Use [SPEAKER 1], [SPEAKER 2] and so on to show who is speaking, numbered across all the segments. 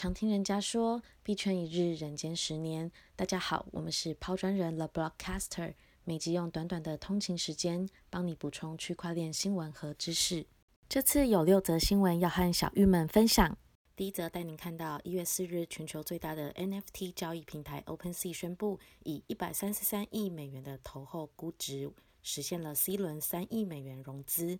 [SPEAKER 1] 常听人家说“币圈一日，人间十年”。大家好，我们是抛砖人 The Blockcaster，每集用短短的通勤时间，帮你补充区块链新闻和知识。这次有六则新闻要和小玉们分享。第一则带您看到，一月四日，全球最大的 NFT 交易平台 OpenSea 宣布，以一百三十三亿美元的投后估值，实现了 C 轮三亿美元融资，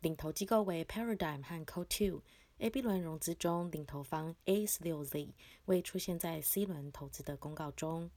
[SPEAKER 1] 领投机构为 Paradigm 和 Co2。A、B 轮融资中，领投方 A 十六 Z 未出现在 C 轮投资的公告中。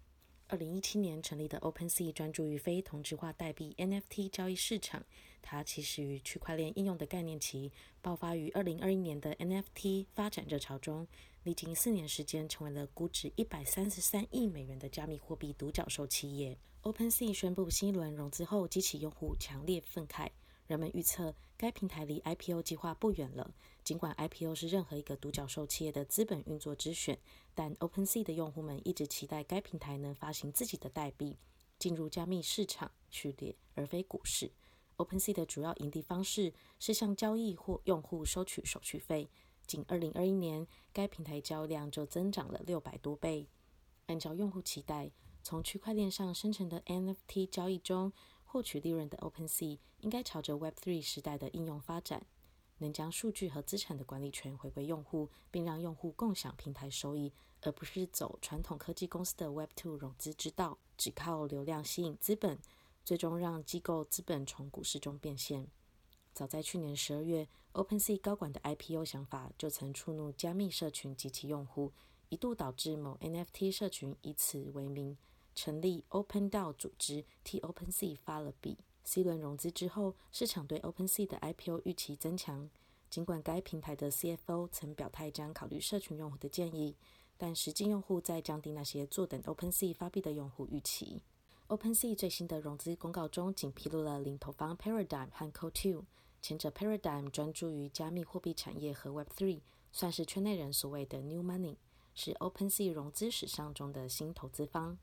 [SPEAKER 1] 二零一七年成立的 OpenSea 专注于非同质化代币 NFT 交易市场。它起始于区块链应用的概念期，爆发于二零二一年的 NFT 发展热潮中，历经四年时间，成为了估值一百三十三亿美元的加密货币独角兽企业。OpenSea 宣布新一轮融资后，激起用户强烈愤慨。人们预测该平台离 IPO 计划不远了。尽管 IPO 是任何一个独角兽企业的资本运作之选，但 OpenSea 的用户们一直期待该平台能发行自己的代币，进入加密市场序列，而非股市。OpenSea 的主要盈利方式是向交易或用户收取手续费。仅2021年，该平台交易量就增长了六百多倍。按照用户期待，从区块链上生成的 NFT 交易中获取利润的 OpenSea，应该朝着 Web3 时代的应用发展。能将数据和资产的管理权回归用户，并让用户共享平台收益，而不是走传统科技公司的 Web2 融资之道，只靠流量吸引资本，最终让机构资本从股市中变现。早在去年十二月，OpenSea 高管的 IPO 想法就曾触怒加密社群及其用户，一度导致某 NFT 社群以此为名成立 OpenDAO 组织，替 OpenSea 发了币。C 轮融资之后，市场对 OpenSea 的 IPO 预期增强。尽管该平台的 CFO 曾表态将考虑社群用户的建议，但实际用户在降低那些坐等 OpenSea 发币的用户预期。OpenSea 最新的融资公告中，仅披露了领投方 Paradigm 和 Co2。前者 Paradigm 专注于加密货币产业和 Web3，算是圈内人所谓的 New Money，是 OpenSea 融资史上中的新投资方。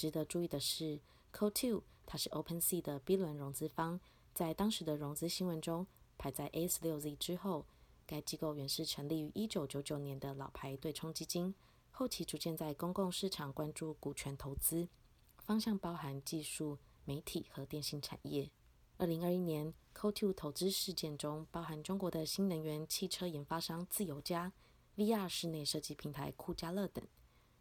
[SPEAKER 1] 值得注意的是，Co2。它是 OpenSea 的 B 轮融资方，在当时的融资新闻中排在 A 十六 Z 之后。该机构原是成立于1999年的老牌对冲基金，后期逐渐在公共市场关注股权投资，方向包含技术、媒体和电信产业。2021年 Co2 投资事件中包含中国的新能源汽车研发商自由家、VR 室内设计平台酷家乐等。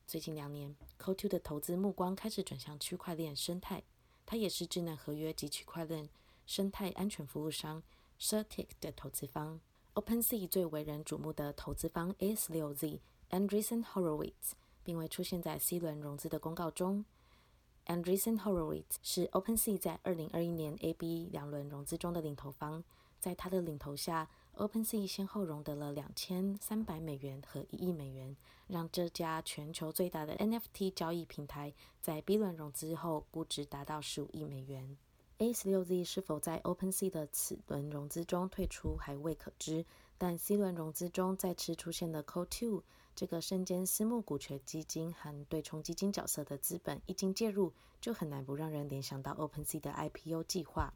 [SPEAKER 1] 最近两年，Co2 的投资目光开始转向区块链生态。它也是智能合约及区块链生态安全服务商 Certic 的投资方。OpenSea 最为人瞩目的投资方 A16Z Andreessen Horowitz 并未出现在 C 轮融资的公告中。Andreessen Horowitz 是 OpenSea 在2021年 A/B 两轮融资中的领头方，在他的领头下。OpenSea 先后融得了两千三百美元和一亿美元，让这家全球最大的 NFT 交易平台在 B 轮融资后估值达到十五亿美元。A 十六 Z 是否在 OpenSea 的此轮融资中退出还未可知，但 C 轮融资中再次出现的 Co2 这个身兼私募股权基金和对冲基金角色的资本一经介入，就很难不让人联想到 OpenSea 的 IPO 计划。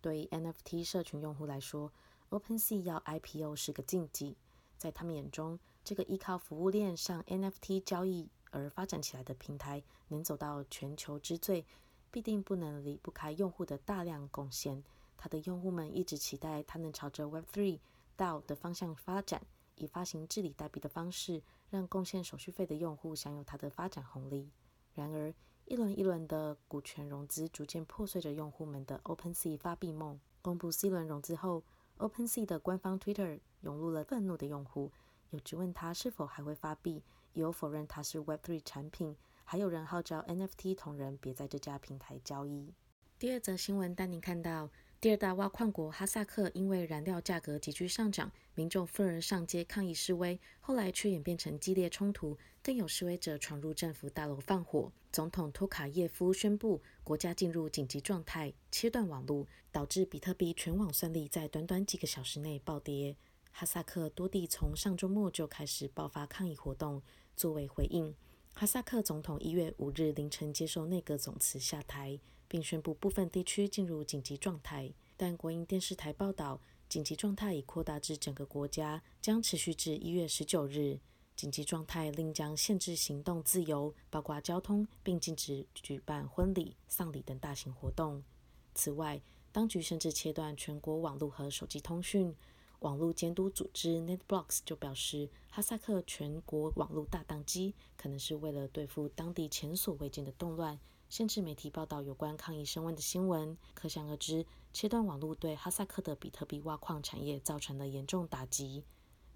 [SPEAKER 1] 对于 NFT 社群用户来说，OpenSea 要 IPO 是个禁忌，在他们眼中，这个依靠服务链上 NFT 交易而发展起来的平台，能走到全球之最，必定不能离不开用户的大量贡献。它的用户们一直期待它能朝着 Web3 到的方向发展，以发行治理代币的方式，让贡献手续费的用户享有它的发展红利。然而，一轮一轮的股权融资逐渐破碎着用户们的 OpenSea 发币梦。公布 C 轮融资后。OpenSea 的官方 Twitter 涌入了愤怒的用户，有质问他是否还会发币，有否认他是 Web3 产品，还有人号召 NFT 同仁别在这家平台交易。第二则新闻带您看到，第二大挖矿国哈萨克因为燃料价格急剧上涨，民众愤而上街抗议示威，后来却演变成激烈冲突，更有示威者闯入政府大楼放火。总统托卡耶夫宣布国家进入紧急状态，切断网络，导致比特币全网算力在短短几个小时内暴跌。哈萨克多地从上周末就开始爆发抗议活动，作为回应，哈萨克总统一月五日凌晨接受内阁总辞下台。并宣布部分地区进入紧急状态，但国营电视台报道，紧急状态已扩大至整个国家，将持续至一月十九日。紧急状态令将限制行动自由，包括交通，并禁止举办婚礼、丧礼等大型活动。此外，当局甚至切断全国网络和手机通讯。网络监督组织 NetBlocks 就表示，哈萨克全国网络大宕机可能是为了对付当地前所未见的动乱，限制媒体报道有关抗议升温的新闻。可想而知，切断网络对哈萨克的比特币挖矿产业造成了严重打击。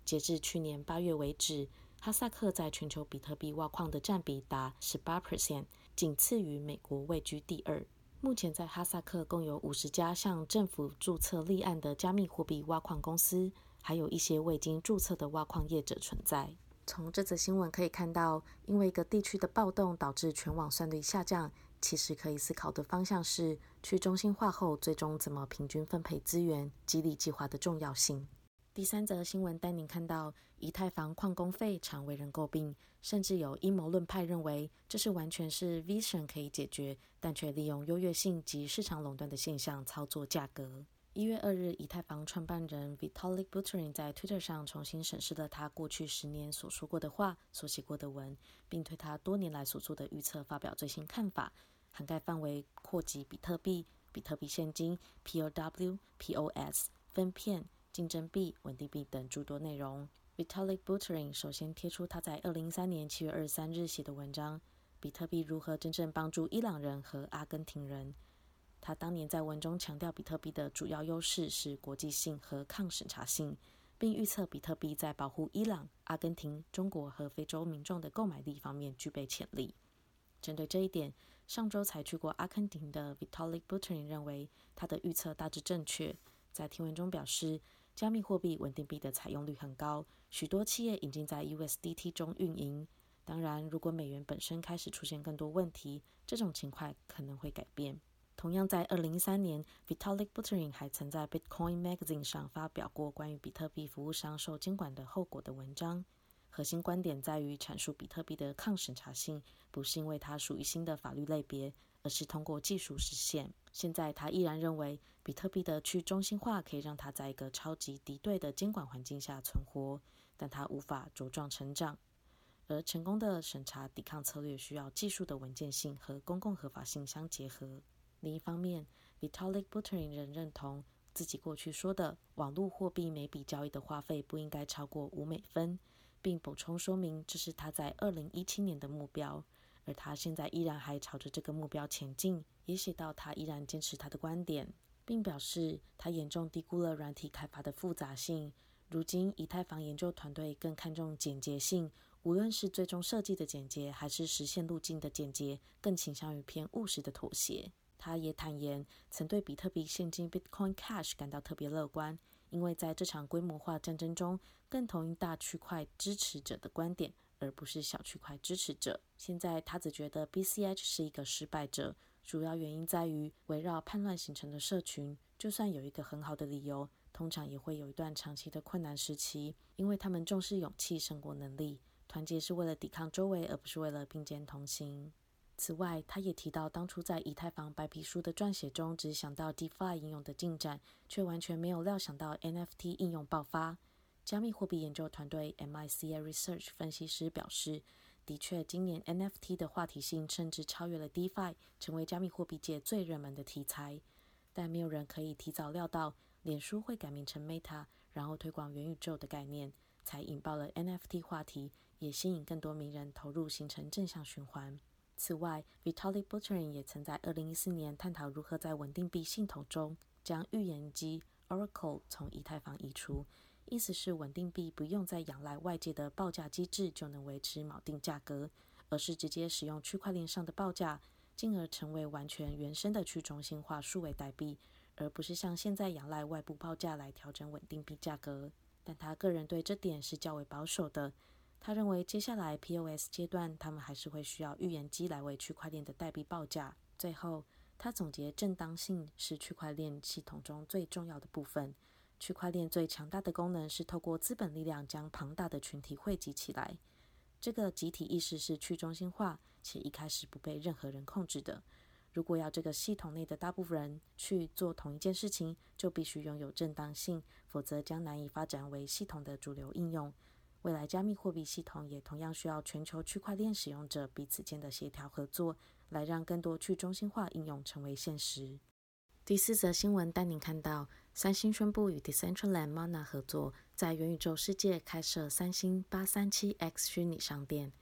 [SPEAKER 1] 截至去年八月为止，哈萨克在全球比特币挖矿的占比达十八 percent，仅次于美国，位居第二。目前在哈萨克共有五十家向政府注册立案的加密货币挖矿公司，还有一些未经注册的挖矿业者存在。从这则新闻可以看到，因为一个地区的暴动导致全网算力下降，其实可以思考的方向是去中心化后最终怎么平均分配资源、激励计划的重要性。第三则新闻带您看到，以太坊矿工费常为人诟病，甚至有阴谋论派认为这是完全是 Vision 可以解决，但却利用优越性及市场垄断的现象操作价格。一月二日，以太坊创办人 Vitalik Buterin 在 Twitter 上重新审视了他过去十年所说过的话、所写过的文，并对他多年来所做的预测发表最新看法，涵盖范围扩及比特币、比特币现金、POW、POS、分片。竞争币、稳定币等诸多内容。Vitalik Buterin 首先贴出他在二零一三年七月二十三日写的文章《比特币如何真正帮助伊朗人和阿根廷人》。他当年在文中强调，比特币的主要优势是国际性和抗审查性，并预测比特币在保护伊朗、阿根廷、中国和非洲民众的购买力方面具备潜力。针对这一点，上周才去过阿根廷的 Vitalik Buterin 认为他的预测大致正确，在听文中表示。加密货币稳定币的采用率很高，许多企业已经在 USDT 中运营。当然，如果美元本身开始出现更多问题，这种情况可能会改变。同样，在2013年，Vitalik Buterin 还曾在 Bitcoin Magazine 上发表过关于比特币服务商受监管的后果的文章。核心观点在于阐述比特币的抗审查性，不是因为它属于新的法律类别。而是通过技术实现。现在他依然认为，比特币的去中心化可以让它在一个超级敌对的监管环境下存活，但它无法茁壮成长。而成功的审查抵抗策略需要技术的稳健性和公共合法性相结合。另一方面，Vitalik Buterin 仍认同自己过去说的，网络货币每笔交易的花费不应该超过五美分，并补充说明这是他在二零一七年的目标。而他现在依然还朝着这个目标前进，也写到他依然坚持他的观点，并表示他严重低估了软体开发的复杂性。如今，以太坊研究团队更看重简洁性，无论是最终设计的简洁，还是实现路径的简洁，更倾向于偏务实的妥协。他也坦言，曾对比特币现金 （Bitcoin Cash） 感到特别乐观，因为在这场规模化战争中，更同意大区块支持者的观点。而不是小区块支持者。现在他只觉得 BCH 是一个失败者，主要原因在于围绕叛乱形成的社群，就算有一个很好的理由，通常也会有一段长期的困难时期，因为他们重视勇气胜过能力，团结是为了抵抗周围，而不是为了并肩同行。此外，他也提到，当初在以太坊白皮书的撰写中，只想到 DeFi 应用的进展，却完全没有料想到 NFT 应用爆发。加密货币研究团队 MICA Research 分析师表示，的确，今年 NFT 的话题性甚至超越了 DeFi，成为加密货币界最热门的题材。但没有人可以提早料到，脸书会改名成 Meta，然后推广元宇宙的概念，才引爆了 NFT 话题，也吸引更多名人投入，形成正向循环。此外，Vitalik Buterin 也曾在2014年探讨如何在稳定币系统中将预言机 Oracle 从以太坊移除。意思是，稳定币不用再仰赖外界的报价机制就能维持锚定价格，而是直接使用区块链上的报价，进而成为完全原生的去中心化数位代币，而不是像现在仰赖外部报价来调整稳定币价格。但他个人对这点是较为保守的。他认为，接下来 POS 阶段，他们还是会需要预言机来为区块链的代币报价。最后，他总结，正当性是区块链系统中最重要的部分。区块链最强大的功能是透过资本力量将庞大的群体汇集起来。这个集体意识是去中心化，且一开始不被任何人控制的。如果要这个系统内的大部分人去做同一件事情，就必须拥有正当性，否则将难以发展为系统的主流应用。未来加密货币系统也同样需要全球区块链使用者彼此间的协调合作，来让更多去中心化应用成为现实。第四则新闻带您看到，三星宣布与 Decentraland Mana 合作，在元宇宙世界开设三星八三七 X 虚拟商店。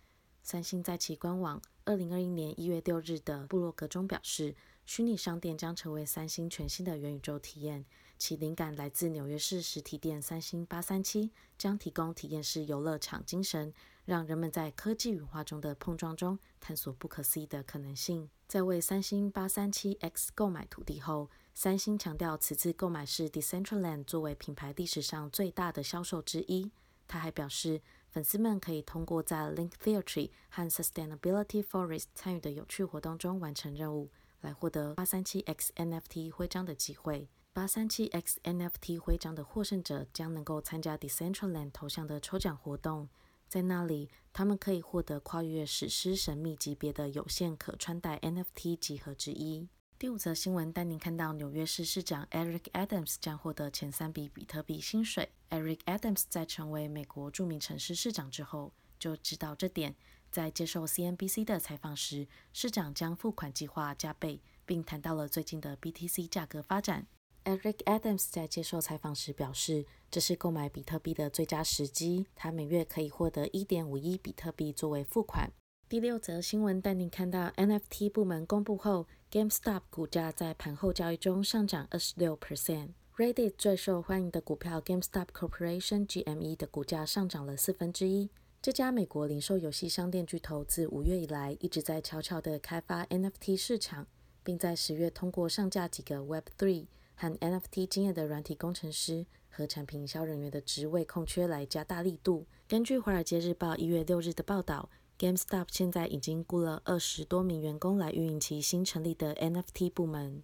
[SPEAKER 1] 三星在其官网二零二一年一月六日的部落格中表示，虚拟商店将成为三星全新的元宇宙体验。其灵感来自纽约市实体店三星八三七，将提供体验式游乐场精神，让人们在科技与文化中的碰撞中探索不可思议的可能性。在为三星八三七 X 购买土地后，三星强调此次购买是 Decentraland 作为品牌历史上最大的销售之一。他还表示。粉丝们可以通过在 Link Theatre 和 Sustainability Forest 参与的有趣活动中完成任务，来获得八三七 X NFT 徽章的机会。八三七 X NFT 徽章的获胜者将能够参加 Decentraland 头像的抽奖活动，在那里他们可以获得跨越史诗神秘级别的有限可穿戴 NFT 集合之一。第五则新闻带您看到，纽约市市长 Eric Adams 将获得前三笔比特币薪水。Eric Adams 在成为美国著名城市市长之后，就知道这点。在接受 CNBC 的采访时，市长将付款计划加倍，并谈到了最近的 BTC 价格发展。Eric Adams 在接受采访时表示，这是购买比特币的最佳时机。他每月可以获得1.5亿比特币作为付款。第六则新闻带您看到，NFT 部门公布后，GameStop 股价在盘后交易中上涨二十六 percent。Reddit 最受欢迎的股票 GameStop Corporation GME 的股价上涨了四分之一。这家美国零售游戏商店巨头自五月以来一直在悄悄地开发 NFT 市场，并在十月通过上架几个 Web3 和 NFT 经验的软体工程师和产品营销人员的职位空缺来加大力度。根据《华尔街日报》一月六日的报道。GameStop 现在已经雇了二十多名员工来运营其新成立的 NFT 部门。